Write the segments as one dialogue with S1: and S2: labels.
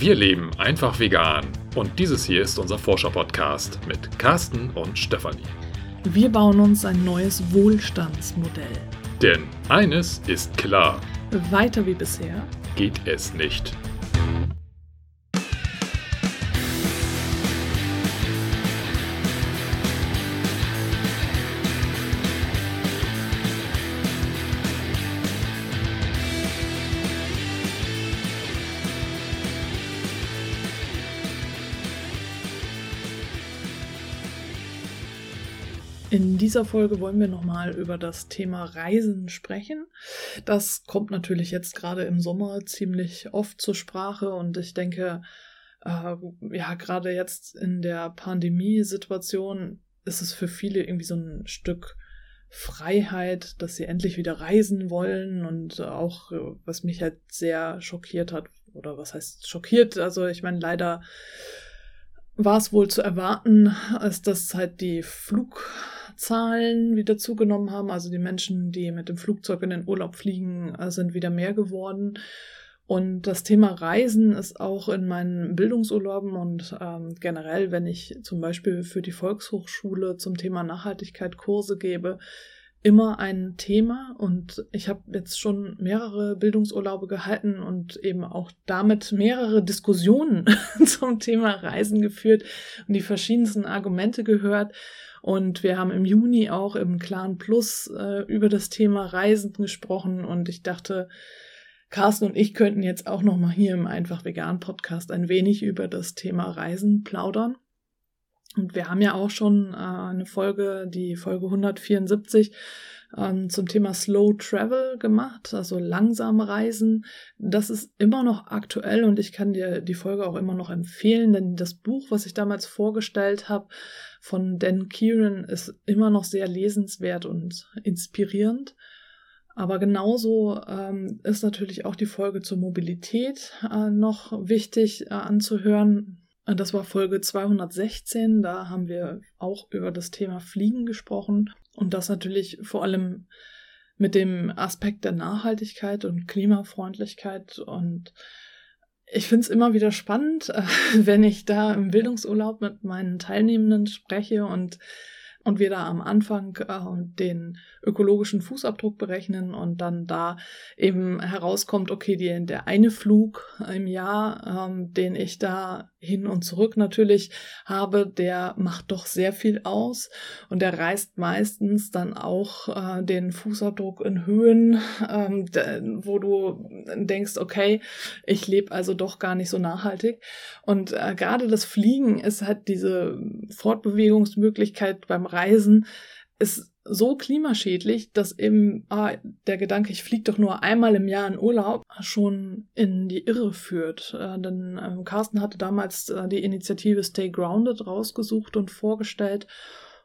S1: Wir leben einfach vegan und dieses hier ist unser Forscher-Podcast mit Carsten und Stefanie.
S2: Wir bauen uns ein neues Wohlstandsmodell.
S1: Denn eines ist klar.
S2: Weiter wie bisher
S1: geht es nicht.
S2: In dieser Folge wollen wir nochmal über das Thema Reisen sprechen. Das kommt natürlich jetzt gerade im Sommer ziemlich oft zur Sprache und ich denke, äh, ja, gerade jetzt in der Pandemiesituation ist es für viele irgendwie so ein Stück Freiheit, dass sie endlich wieder reisen wollen und auch, was mich halt sehr schockiert hat, oder was heißt schockiert, also ich meine, leider war es wohl zu erwarten, als dass halt die Flug Zahlen wieder zugenommen haben. Also die Menschen, die mit dem Flugzeug in den Urlaub fliegen, sind wieder mehr geworden. Und das Thema Reisen ist auch in meinen Bildungsurlauben und ähm, generell, wenn ich zum Beispiel für die Volkshochschule zum Thema Nachhaltigkeit Kurse gebe, immer ein Thema. Und ich habe jetzt schon mehrere Bildungsurlaube gehalten und eben auch damit mehrere Diskussionen zum Thema Reisen geführt und die verschiedensten Argumente gehört. Und wir haben im Juni auch im Clan Plus äh, über das Thema Reisen gesprochen und ich dachte, Carsten und ich könnten jetzt auch noch mal hier im Einfach Vegan Podcast ein wenig über das Thema Reisen plaudern. Und wir haben ja auch schon äh, eine Folge, die Folge 174, ähm, zum Thema Slow Travel gemacht, also langsam reisen. Das ist immer noch aktuell und ich kann dir die Folge auch immer noch empfehlen, denn das Buch, was ich damals vorgestellt habe, von Dan Kieran, ist immer noch sehr lesenswert und inspirierend. Aber genauso ähm, ist natürlich auch die Folge zur Mobilität äh, noch wichtig äh, anzuhören. Das war Folge 216. Da haben wir auch über das Thema Fliegen gesprochen. Und das natürlich vor allem mit dem Aspekt der Nachhaltigkeit und Klimafreundlichkeit. Und ich finde es immer wieder spannend, wenn ich da im Bildungsurlaub mit meinen Teilnehmenden spreche und und wir da am Anfang äh, den ökologischen Fußabdruck berechnen und dann da eben herauskommt, okay, die, der eine Flug im Jahr, ähm, den ich da hin und zurück natürlich habe, der macht doch sehr viel aus und der reißt meistens dann auch äh, den Fußabdruck in Höhen, ähm, wo du denkst, okay, ich lebe also doch gar nicht so nachhaltig. Und äh, gerade das Fliegen ist halt diese Fortbewegungsmöglichkeit beim Reisen ist so klimaschädlich, dass eben ah, der Gedanke, ich fliege doch nur einmal im Jahr in Urlaub, schon in die Irre führt. Äh, denn äh, Carsten hatte damals äh, die Initiative Stay Grounded rausgesucht und vorgestellt.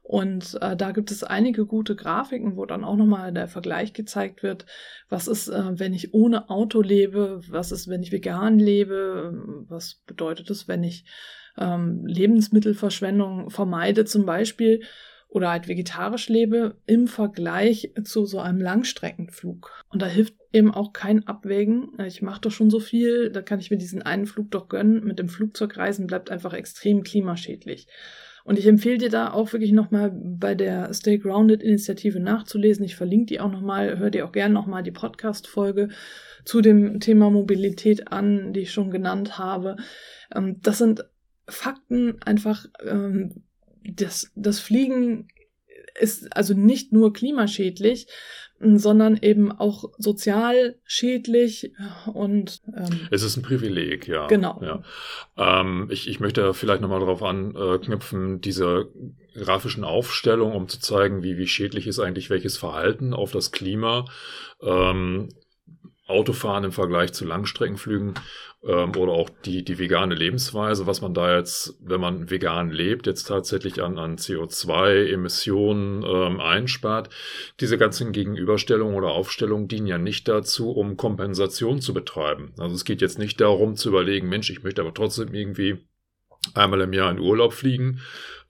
S2: Und äh, da gibt es einige gute Grafiken, wo dann auch nochmal der Vergleich gezeigt wird, was ist, äh, wenn ich ohne Auto lebe, was ist, wenn ich vegan lebe, was bedeutet es, wenn ich ähm, Lebensmittelverschwendung vermeide zum Beispiel oder halt vegetarisch lebe im Vergleich zu so einem Langstreckenflug. Und da hilft eben auch kein Abwägen. Ich mache doch schon so viel, da kann ich mir diesen einen Flug doch gönnen. Mit dem Flugzeugreisen bleibt einfach extrem klimaschädlich. Und ich empfehle dir da auch wirklich nochmal bei der Stay Grounded Initiative nachzulesen. Ich verlinke die auch nochmal, hör dir auch gerne nochmal die Podcast-Folge zu dem Thema Mobilität an, die ich schon genannt habe. Ähm, das sind Fakten einfach, ähm, das, das Fliegen ist also nicht nur klimaschädlich, sondern eben auch sozial schädlich und
S1: ähm, es ist ein Privileg, ja.
S2: Genau.
S1: Ja. Ähm, ich, ich möchte vielleicht nochmal darauf anknüpfen, diese grafischen Aufstellung, um zu zeigen, wie, wie schädlich ist eigentlich welches Verhalten auf das Klima. Ähm, Autofahren im Vergleich zu Langstreckenflügen ähm, oder auch die, die vegane Lebensweise, was man da jetzt, wenn man vegan lebt, jetzt tatsächlich an, an CO2-Emissionen ähm, einspart. Diese ganzen Gegenüberstellungen oder Aufstellungen dienen ja nicht dazu, um Kompensation zu betreiben. Also es geht jetzt nicht darum zu überlegen, Mensch, ich möchte aber trotzdem irgendwie einmal im Jahr in Urlaub fliegen.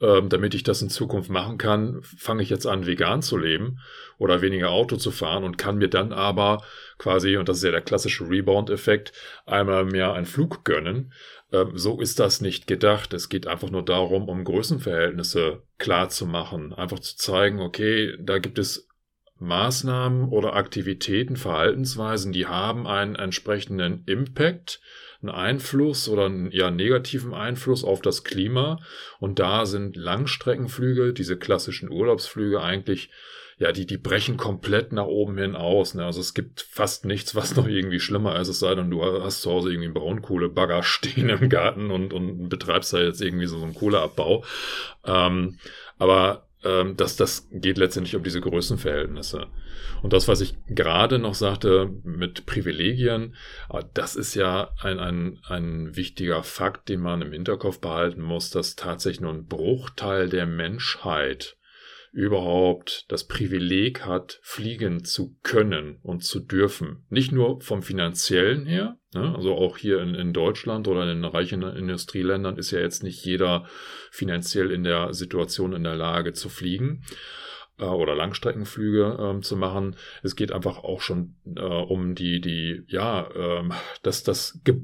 S1: Ähm, damit ich das in Zukunft machen kann, fange ich jetzt an, vegan zu leben oder weniger Auto zu fahren und kann mir dann aber quasi, und das ist ja der klassische Rebound-Effekt, einmal im Jahr einen Flug gönnen. Ähm, so ist das nicht gedacht. Es geht einfach nur darum, um Größenverhältnisse klar zu machen. Einfach zu zeigen, okay, da gibt es Maßnahmen oder Aktivitäten, Verhaltensweisen, die haben einen entsprechenden Impact einen Einfluss oder einen ja, negativen Einfluss auf das Klima. Und da sind Langstreckenflüge, diese klassischen Urlaubsflüge eigentlich, ja, die, die brechen komplett nach oben hin aus. Ne? Also es gibt fast nichts, was noch irgendwie schlimmer ist, es sei denn, du hast zu Hause irgendwie einen Braunkohlebagger stehen im Garten und, und betreibst da jetzt irgendwie so, so einen Kohleabbau. Ähm, aber ähm, dass das geht letztendlich um diese Größenverhältnisse. Und das, was ich gerade noch sagte mit Privilegien, äh, das ist ja ein, ein, ein wichtiger Fakt, den man im Hinterkopf behalten muss, dass tatsächlich nur ein Bruchteil der Menschheit überhaupt das Privileg hat, fliegen zu können und zu dürfen. Nicht nur vom finanziellen her, ne? also auch hier in, in Deutschland oder in den reichen Industrieländern ist ja jetzt nicht jeder finanziell in der Situation in der Lage zu fliegen äh, oder Langstreckenflüge ähm, zu machen. Es geht einfach auch schon äh, um die, die, ja, ähm, dass das Ge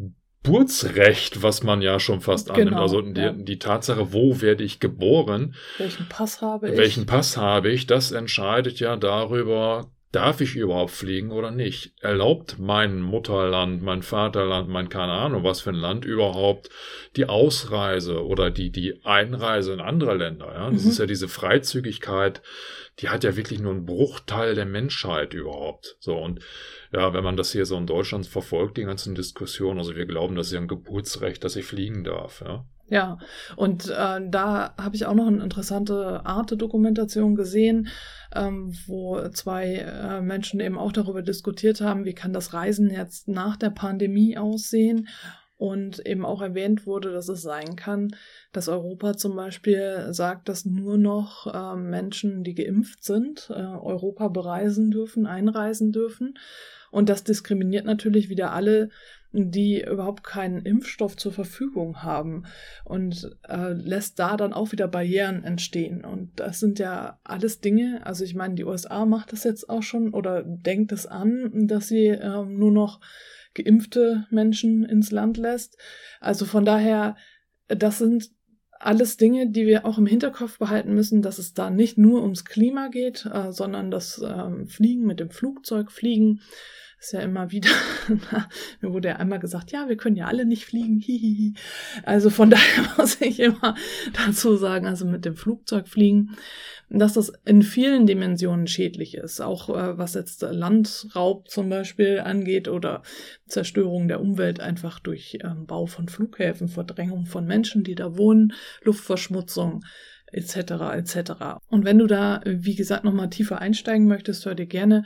S1: Geburtsrecht, was man ja schon fast annimmt. Genau, also die, ja. die, Tatsache, wo werde ich geboren?
S2: Welchen Pass habe ich?
S1: Welchen Pass habe ich? Das entscheidet ja darüber, darf ich überhaupt fliegen oder nicht? Erlaubt mein Mutterland, mein Vaterland, mein keine Ahnung, was für ein Land überhaupt die Ausreise oder die, die Einreise in andere Länder? Ja? Das mhm. ist ja diese Freizügigkeit, die hat ja wirklich nur einen Bruchteil der Menschheit überhaupt. So und ja, wenn man das hier so in Deutschland verfolgt, die ganzen Diskussionen, also wir glauben, das ist ja ein Geburtsrecht, dass ich fliegen darf, ja.
S2: Ja, und äh, da habe ich auch noch eine interessante Arte-Dokumentation gesehen, ähm, wo zwei äh, Menschen eben auch darüber diskutiert haben, wie kann das Reisen jetzt nach der Pandemie aussehen und eben auch erwähnt wurde, dass es sein kann, dass Europa zum Beispiel sagt, dass nur noch äh, Menschen, die geimpft sind, äh, Europa bereisen dürfen, einreisen dürfen. Und das diskriminiert natürlich wieder alle, die überhaupt keinen Impfstoff zur Verfügung haben und äh, lässt da dann auch wieder Barrieren entstehen. Und das sind ja alles Dinge, also ich meine, die USA macht das jetzt auch schon oder denkt es an, dass sie äh, nur noch geimpfte Menschen ins Land lässt. Also von daher, das sind alles Dinge, die wir auch im Hinterkopf behalten müssen, dass es da nicht nur ums Klima geht, äh, sondern das ähm, Fliegen mit dem Flugzeug, Fliegen ist ja immer wieder, mir wurde ja einmal gesagt, ja, wir können ja alle nicht fliegen, hihihi. Also von daher muss ich immer dazu sagen, also mit dem Flugzeug fliegen, dass das in vielen Dimensionen schädlich ist, auch äh, was jetzt Landraub zum Beispiel angeht oder Zerstörung der Umwelt einfach durch ähm, Bau von Flughäfen, Verdrängung von Menschen, die da wohnen, Luftverschmutzung etc. etc. Und wenn du da, wie gesagt, nochmal tiefer einsteigen möchtest, hör dir gerne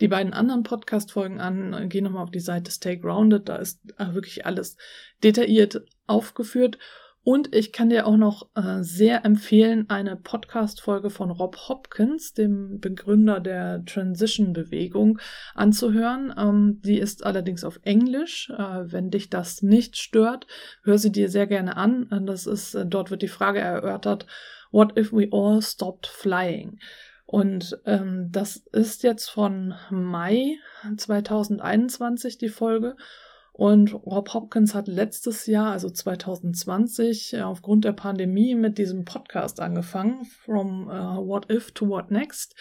S2: die beiden anderen Podcast-Folgen an. Geh nochmal auf die Seite Stay Grounded, da ist äh, wirklich alles detailliert aufgeführt. Und ich kann dir auch noch äh, sehr empfehlen, eine Podcast-Folge von Rob Hopkins, dem Begründer der Transition-Bewegung, anzuhören. Ähm, die ist allerdings auf Englisch. Äh, wenn dich das nicht stört, hör sie dir sehr gerne an. Das ist, äh, dort wird die Frage erörtert, What if we all stopped flying? Und ähm, das ist jetzt von Mai 2021 die Folge. Und Rob Hopkins hat letztes Jahr, also 2020, äh, aufgrund der Pandemie mit diesem Podcast angefangen, From uh, What If to What Next.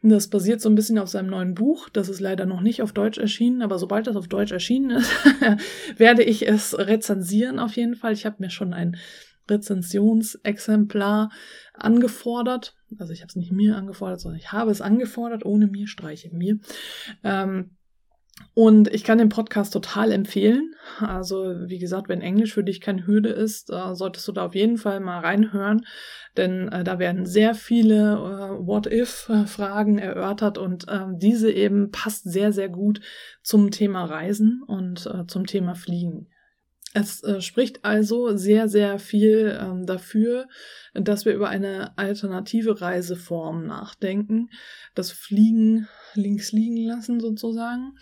S2: Das basiert so ein bisschen auf seinem neuen Buch. Das ist leider noch nicht auf Deutsch erschienen, aber sobald das auf Deutsch erschienen ist, werde ich es rezensieren auf jeden Fall. Ich habe mir schon ein Rezensionsexemplar angefordert. Also ich habe es nicht mir angefordert, sondern ich habe es angefordert, ohne mir, streiche mir. Ähm, und ich kann den Podcast total empfehlen. Also, wie gesagt, wenn Englisch für dich keine Hürde ist, äh, solltest du da auf jeden Fall mal reinhören. Denn äh, da werden sehr viele äh, What-If-Fragen erörtert und ähm, diese eben passt sehr, sehr gut zum Thema Reisen und äh, zum Thema Fliegen. Es äh, spricht also sehr, sehr viel ähm, dafür, dass wir über eine alternative Reiseform nachdenken, das Fliegen links liegen lassen sozusagen.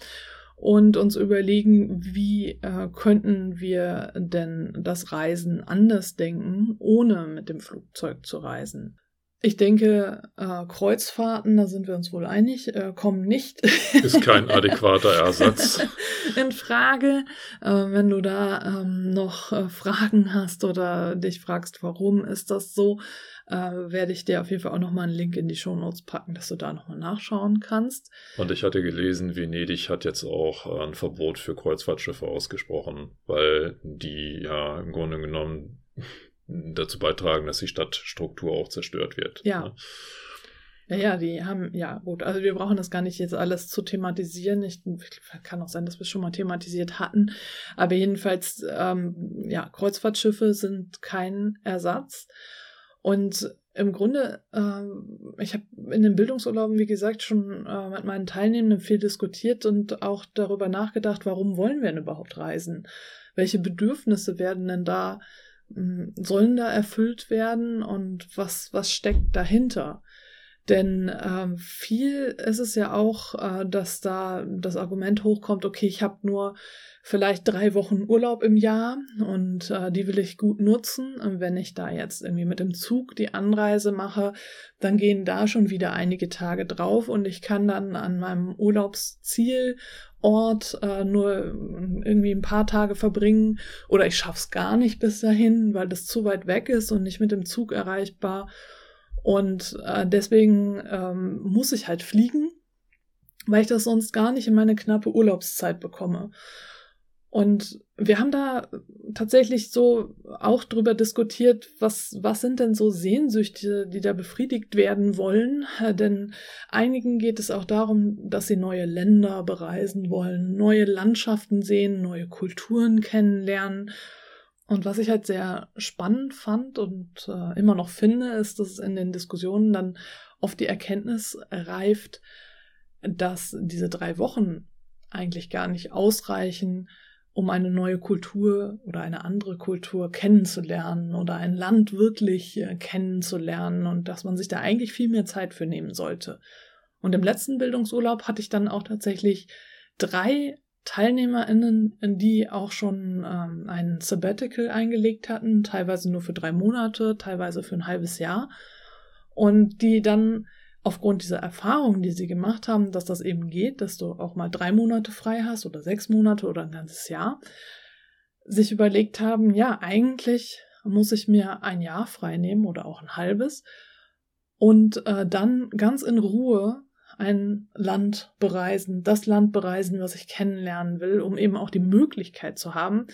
S2: und uns überlegen, wie äh, könnten wir denn das Reisen anders denken, ohne mit dem Flugzeug zu reisen. Ich denke, äh, Kreuzfahrten, da sind wir uns wohl einig, äh, kommen nicht.
S1: Ist kein adäquater Ersatz.
S2: In Frage. Äh, wenn du da ähm, noch äh, Fragen hast oder dich fragst, warum ist das so, äh, werde ich dir auf jeden Fall auch nochmal einen Link in die Shownotes packen, dass du da nochmal nachschauen kannst.
S1: Und ich hatte gelesen, Venedig hat jetzt auch ein Verbot für Kreuzfahrtschiffe ausgesprochen, weil die ja im Grunde genommen dazu beitragen, dass die Stadtstruktur auch zerstört wird.
S2: Ja. Ne? Ja, ja, die haben, ja, gut, also wir brauchen das gar nicht jetzt alles zu thematisieren. Ich, kann auch sein, dass wir es schon mal thematisiert hatten. Aber jedenfalls, ähm, ja, Kreuzfahrtschiffe sind kein Ersatz. Und im Grunde, äh, ich habe in den Bildungsurlauben, wie gesagt, schon äh, mit meinen Teilnehmenden viel diskutiert und auch darüber nachgedacht, warum wollen wir denn überhaupt reisen? Welche Bedürfnisse werden denn da sollen da erfüllt werden und was, was steckt dahinter? Denn ähm, viel ist es ja auch, äh, dass da das Argument hochkommt, okay, ich habe nur vielleicht drei Wochen Urlaub im Jahr und äh, die will ich gut nutzen. Und wenn ich da jetzt irgendwie mit dem Zug die Anreise mache, dann gehen da schon wieder einige Tage drauf und ich kann dann an meinem Urlaubsziel Ort äh, nur irgendwie ein paar Tage verbringen oder ich schaff's gar nicht bis dahin, weil das zu weit weg ist und nicht mit dem Zug erreichbar. Und äh, deswegen ähm, muss ich halt fliegen, weil ich das sonst gar nicht in meine knappe Urlaubszeit bekomme. Und wir haben da tatsächlich so auch drüber diskutiert, was, was sind denn so Sehnsüchte, die da befriedigt werden wollen? Denn einigen geht es auch darum, dass sie neue Länder bereisen wollen, neue Landschaften sehen, neue Kulturen kennenlernen. Und was ich halt sehr spannend fand und äh, immer noch finde, ist, dass in den Diskussionen dann oft die Erkenntnis reift, dass diese drei Wochen eigentlich gar nicht ausreichen, um eine neue Kultur oder eine andere Kultur kennenzulernen oder ein Land wirklich äh, kennenzulernen und dass man sich da eigentlich viel mehr Zeit für nehmen sollte. Und im letzten Bildungsurlaub hatte ich dann auch tatsächlich drei TeilnehmerInnen, die auch schon ähm, ein Sabbatical eingelegt hatten, teilweise nur für drei Monate, teilweise für ein halbes Jahr und die dann aufgrund dieser Erfahrungen, die sie gemacht haben, dass das eben geht, dass du auch mal drei Monate frei hast oder sechs Monate oder ein ganzes Jahr, sich überlegt haben, ja, eigentlich muss ich mir ein Jahr frei nehmen oder auch ein halbes und äh, dann ganz in Ruhe ein Land bereisen, das Land bereisen, was ich kennenlernen will, um eben auch die Möglichkeit zu haben,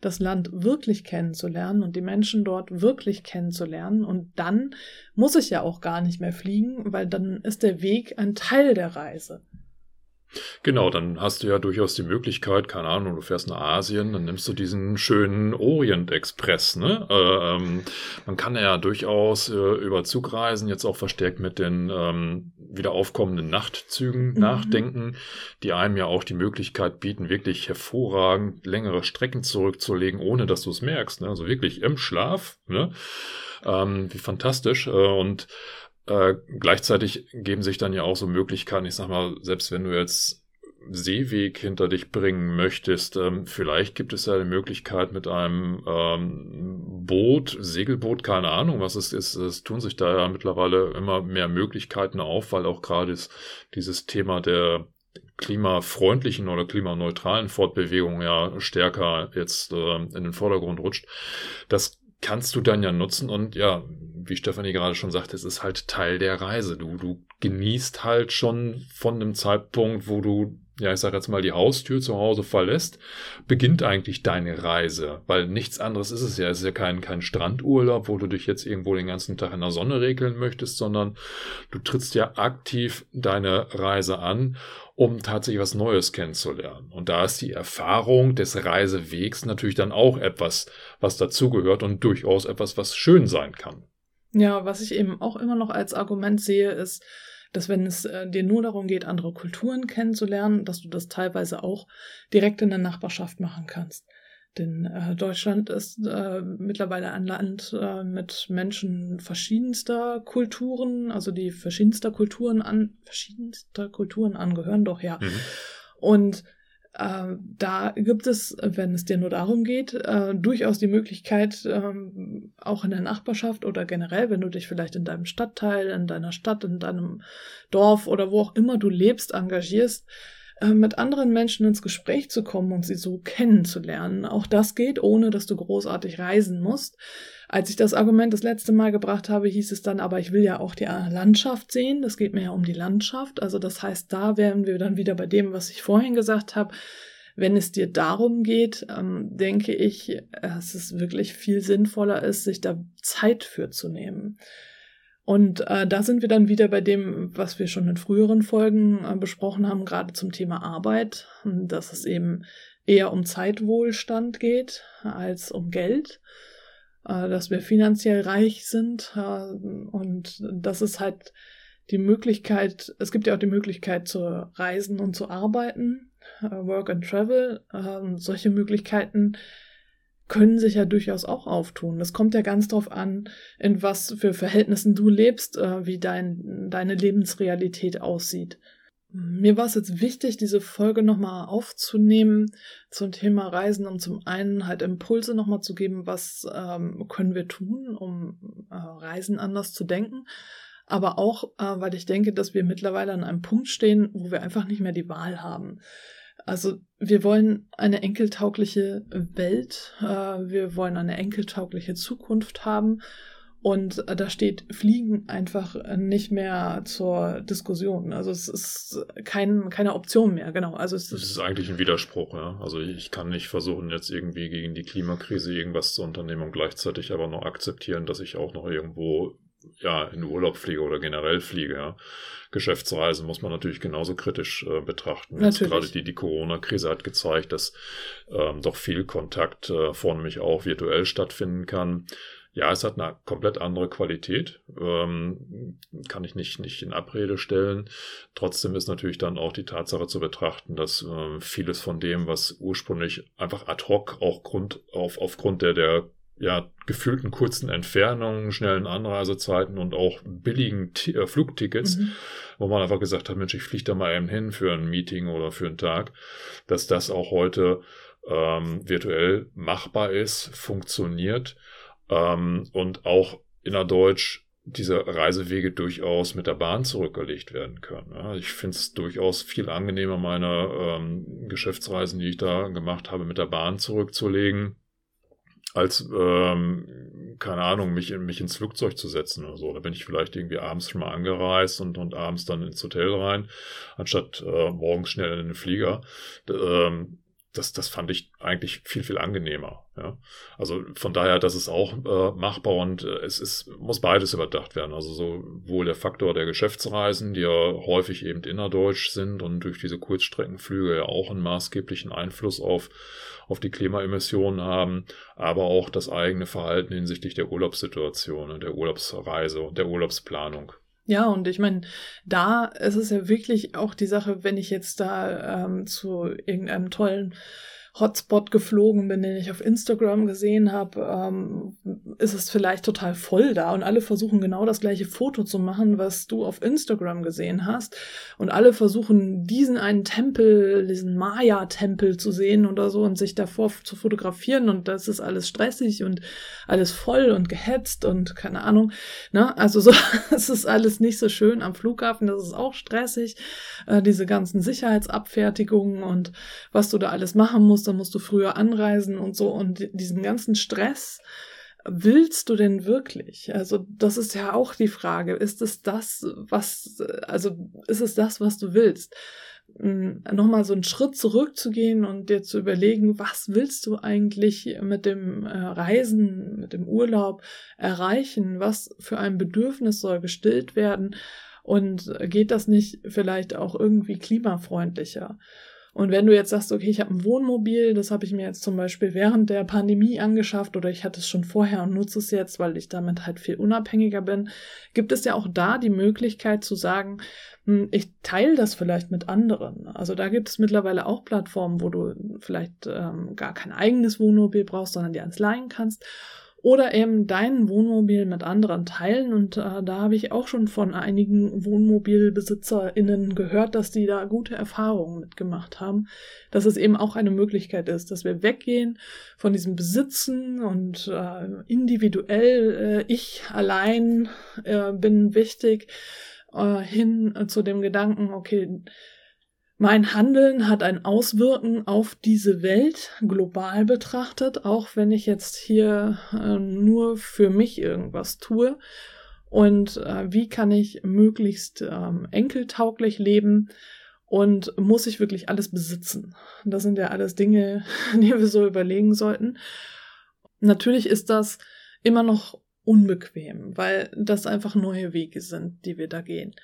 S2: das Land wirklich kennenzulernen und die Menschen dort wirklich kennenzulernen. Und dann muss ich ja auch gar nicht mehr fliegen, weil dann ist der Weg ein Teil der Reise.
S1: Genau, dann hast du ja durchaus die Möglichkeit, keine Ahnung, du fährst nach Asien, dann nimmst du diesen schönen Orient-Express. Ne? Äh, ähm, man kann ja durchaus äh, über Zugreisen jetzt auch verstärkt mit den ähm, wieder aufkommenden Nachtzügen mhm. nachdenken, die einem ja auch die Möglichkeit bieten, wirklich hervorragend längere Strecken zurückzulegen, ohne dass du es merkst. Ne? Also wirklich im Schlaf. Ne? Ähm, wie fantastisch. Äh, und äh, gleichzeitig geben sich dann ja auch so Möglichkeiten, ich sag mal, selbst wenn du jetzt Seeweg hinter dich bringen möchtest, ähm, vielleicht gibt es ja die Möglichkeit mit einem ähm, Boot, Segelboot, keine Ahnung, was es ist. Es tun sich da ja mittlerweile immer mehr Möglichkeiten auf, weil auch gerade dieses Thema der klimafreundlichen oder klimaneutralen Fortbewegung ja stärker jetzt äh, in den Vordergrund rutscht. Das kannst du dann ja nutzen und ja, wie Stefanie gerade schon sagte, es ist halt Teil der Reise. Du, du genießt halt schon von dem Zeitpunkt, wo du, ja, ich sag jetzt mal, die Haustür zu Hause verlässt, beginnt eigentlich deine Reise, weil nichts anderes ist es ja. Es ist ja kein, kein Strandurlaub, wo du dich jetzt irgendwo den ganzen Tag in der Sonne regeln möchtest, sondern du trittst ja aktiv deine Reise an um tatsächlich was Neues kennenzulernen. Und da ist die Erfahrung des Reisewegs natürlich dann auch etwas, was dazugehört und durchaus etwas, was schön sein kann.
S2: Ja, was ich eben auch immer noch als Argument sehe, ist, dass wenn es äh, dir nur darum geht, andere Kulturen kennenzulernen, dass du das teilweise auch direkt in der Nachbarschaft machen kannst. Denn äh, Deutschland ist äh, mittlerweile ein Land äh, mit Menschen verschiedenster Kulturen, also die verschiedenster Kulturen an verschiedenster Kulturen angehören, doch ja. Mhm. Und äh, da gibt es, wenn es dir nur darum geht, äh, durchaus die Möglichkeit, äh, auch in der Nachbarschaft oder generell, wenn du dich vielleicht in deinem Stadtteil, in deiner Stadt, in deinem Dorf oder wo auch immer du lebst, engagierst, mit anderen Menschen ins Gespräch zu kommen und sie so kennenzulernen. Auch das geht, ohne dass du großartig reisen musst. Als ich das Argument das letzte Mal gebracht habe, hieß es dann, aber ich will ja auch die Landschaft sehen. Das geht mir ja um die Landschaft. Also das heißt, da wären wir dann wieder bei dem, was ich vorhin gesagt habe. Wenn es dir darum geht, ähm, denke ich, dass es wirklich viel sinnvoller ist, sich da Zeit für zu nehmen. Und äh, da sind wir dann wieder bei dem, was wir schon in früheren Folgen äh, besprochen haben, gerade zum Thema Arbeit, dass es eben eher um Zeitwohlstand geht als um Geld. Äh, dass wir finanziell reich sind äh, und das ist halt die Möglichkeit, es gibt ja auch die Möglichkeit zu reisen und zu arbeiten, äh, Work and Travel. Ähm, solche Möglichkeiten können sich ja durchaus auch auftun. Das kommt ja ganz drauf an, in was für Verhältnissen du lebst, wie dein, deine Lebensrealität aussieht. Mir war es jetzt wichtig, diese Folge nochmal aufzunehmen zum Thema Reisen, um zum einen halt Impulse nochmal zu geben, was ähm, können wir tun, um äh, Reisen anders zu denken. Aber auch, äh, weil ich denke, dass wir mittlerweile an einem Punkt stehen, wo wir einfach nicht mehr die Wahl haben. Also wir wollen eine enkeltaugliche Welt, äh, wir wollen eine enkeltaugliche Zukunft haben und äh, da steht Fliegen einfach nicht mehr zur Diskussion. Also es ist kein, keine Option mehr, genau. Also es
S1: ist, ist eigentlich ein Widerspruch, ja. Also ich kann nicht versuchen, jetzt irgendwie gegen die Klimakrise irgendwas zu unternehmen und gleichzeitig aber noch akzeptieren, dass ich auch noch irgendwo ja, in Urlaub fliege oder generell fliege, ja. Geschäftsreisen muss man natürlich genauso kritisch äh, betrachten. Jetzt gerade die, die Corona-Krise hat gezeigt, dass ähm, doch viel Kontakt äh, vornehmlich auch virtuell stattfinden kann. Ja, es hat eine komplett andere Qualität, ähm, kann ich nicht, nicht in Abrede stellen. Trotzdem ist natürlich dann auch die Tatsache zu betrachten, dass äh, vieles von dem, was ursprünglich einfach ad hoc auch Grund, auf, aufgrund der, der ja, gefühlten kurzen Entfernungen, schnellen Anreisezeiten und auch billigen T äh, Flugtickets, mhm. wo man einfach gesagt hat, Mensch, ich fliege da mal eben hin für ein Meeting oder für einen Tag, dass das auch heute ähm, virtuell machbar ist, funktioniert ähm, und auch innerdeutsch diese Reisewege durchaus mit der Bahn zurückgelegt werden können. Ja, ich finde es durchaus viel angenehmer, meine ähm, Geschäftsreisen, die ich da gemacht habe, mit der Bahn zurückzulegen, als, ähm, keine Ahnung, mich, mich ins Flugzeug zu setzen oder so. Da bin ich vielleicht irgendwie abends schon mal angereist und, und abends dann ins Hotel rein, anstatt äh, morgens schnell in den Flieger. D ähm, das, das fand ich eigentlich viel, viel angenehmer. Ja. Also von daher, das ist auch äh, machbar und äh, es ist, muss beides überdacht werden. Also sowohl der Faktor der Geschäftsreisen, die ja häufig eben innerdeutsch sind und durch diese Kurzstreckenflüge ja auch einen maßgeblichen Einfluss auf, auf die Klimaemissionen haben, aber auch das eigene Verhalten hinsichtlich der Urlaubssituation und der Urlaubsreise und der Urlaubsplanung.
S2: Ja, und ich meine, da ist es ja wirklich auch die Sache, wenn ich jetzt da ähm, zu irgendeinem tollen Hotspot geflogen bin, den ich auf Instagram gesehen habe, ähm, ist es vielleicht total voll da und alle versuchen genau das gleiche Foto zu machen, was du auf Instagram gesehen hast. Und alle versuchen diesen einen Tempel, diesen Maya-Tempel zu sehen oder so und sich davor zu fotografieren und das ist alles stressig und alles voll und gehetzt und keine Ahnung. Ne? Also so, es ist alles nicht so schön am Flughafen, das ist auch stressig. Äh, diese ganzen Sicherheitsabfertigungen und was du da alles machen musst musst, dann musst du früher anreisen und so. Und diesen ganzen Stress, willst du denn wirklich? Also das ist ja auch die Frage. Ist es das, was, also ist es das, was du willst? Hm, nochmal so einen Schritt zurückzugehen und dir zu überlegen, was willst du eigentlich mit dem äh, Reisen, mit dem Urlaub erreichen? Was für ein Bedürfnis soll gestillt werden? Und geht das nicht vielleicht auch irgendwie klimafreundlicher? Und wenn du jetzt sagst, okay, ich habe ein Wohnmobil, das habe ich mir jetzt zum Beispiel während der Pandemie angeschafft oder ich hatte es schon vorher und nutze es jetzt, weil ich damit halt viel unabhängiger bin, gibt es ja auch da die Möglichkeit zu sagen, hm, ich teile das vielleicht mit anderen. Also da gibt es mittlerweile auch Plattformen, wo du vielleicht ähm, gar kein eigenes Wohnmobil brauchst, sondern dir eins leihen kannst oder eben dein Wohnmobil mit anderen teilen. Und äh, da habe ich auch schon von einigen WohnmobilbesitzerInnen gehört, dass die da gute Erfahrungen mitgemacht haben. Dass es eben auch eine Möglichkeit ist, dass wir weggehen von diesem Besitzen und äh, individuell, äh, ich allein äh, bin wichtig, äh, hin zu dem Gedanken, okay, mein Handeln hat ein Auswirken auf diese Welt global betrachtet, auch wenn ich jetzt hier äh, nur für mich irgendwas tue. Und äh, wie kann ich möglichst ähm, enkeltauglich leben? Und muss ich wirklich alles besitzen? Das sind ja alles Dinge, die wir so überlegen sollten. Natürlich ist das immer noch unbequem, weil das einfach neue Wege sind, die wir da gehen.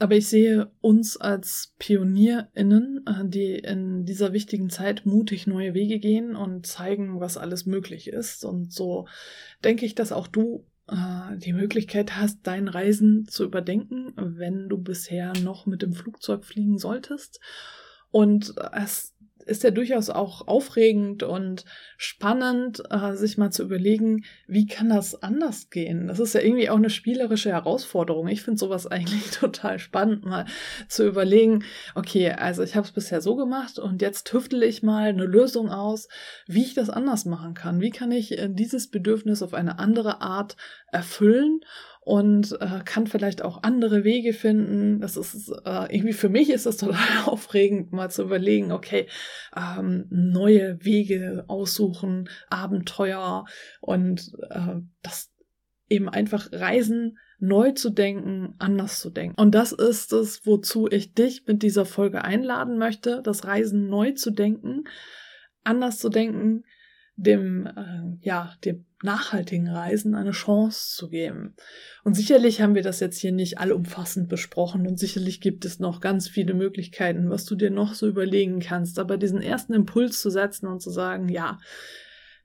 S2: Aber ich sehe uns als PionierInnen, äh, die in dieser wichtigen Zeit mutig neue Wege gehen und zeigen, was alles möglich ist. Und so denke ich, dass auch du äh, die Möglichkeit hast, dein Reisen zu überdenken, wenn du bisher noch mit dem Flugzeug fliegen solltest. Und es ist ja durchaus auch aufregend und spannend, äh, sich mal zu überlegen, wie kann das anders gehen? Das ist ja irgendwie auch eine spielerische Herausforderung. Ich finde sowas eigentlich total spannend, mal zu überlegen, okay, also ich habe es bisher so gemacht und jetzt tüftel ich mal eine Lösung aus, wie ich das anders machen kann. Wie kann ich äh, dieses Bedürfnis auf eine andere Art erfüllen und äh, kann vielleicht auch andere Wege finden. Das ist äh, irgendwie für mich ist das total aufregend, mal zu überlegen, okay, ähm, neue Wege aussuchen, Abenteuer und äh, das eben einfach Reisen neu zu denken, anders zu denken. Und das ist es, wozu ich dich mit dieser Folge einladen möchte, das Reisen neu zu denken, anders zu denken, dem, äh, ja, dem nachhaltigen Reisen eine Chance zu geben. Und sicherlich haben wir das jetzt hier nicht allumfassend besprochen und sicherlich gibt es noch ganz viele Möglichkeiten, was du dir noch so überlegen kannst. Aber diesen ersten Impuls zu setzen und zu sagen, ja,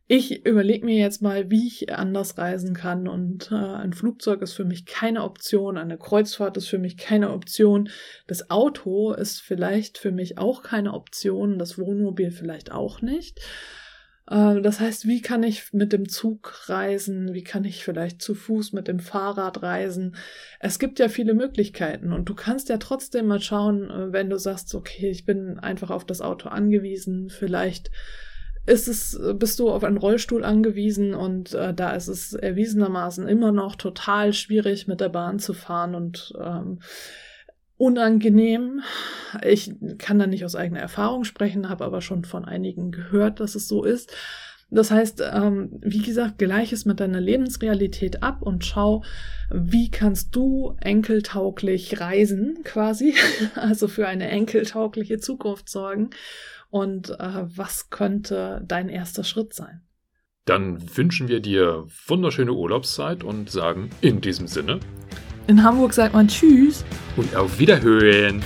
S2: ich überlege mir jetzt mal, wie ich anders reisen kann und äh, ein Flugzeug ist für mich keine Option, eine Kreuzfahrt ist für mich keine Option, das Auto ist vielleicht für mich auch keine Option, das Wohnmobil vielleicht auch nicht. Ähm, das heißt, wie kann ich mit dem Zug reisen? Wie kann ich vielleicht zu Fuß mit dem Fahrrad reisen? Es gibt ja viele Möglichkeiten und du kannst ja trotzdem mal schauen, äh, wenn du sagst, okay, ich bin einfach auf das Auto angewiesen, vielleicht ist es, bist du auf einen Rollstuhl angewiesen und äh, da ist es erwiesenermaßen immer noch total schwierig, mit der Bahn zu fahren und ähm, unangenehm. Ich kann da nicht aus eigener Erfahrung sprechen, habe aber schon von einigen gehört, dass es so ist. Das heißt, ähm, wie gesagt, gleich es mit deiner Lebensrealität ab und schau, wie kannst du enkeltauglich reisen, quasi, also für eine enkeltaugliche Zukunft sorgen und äh, was könnte dein erster Schritt sein?
S1: Dann wünschen wir dir wunderschöne Urlaubszeit und sagen in diesem Sinne
S2: in Hamburg sagt man Tschüss.
S1: Und auf Wiederhören.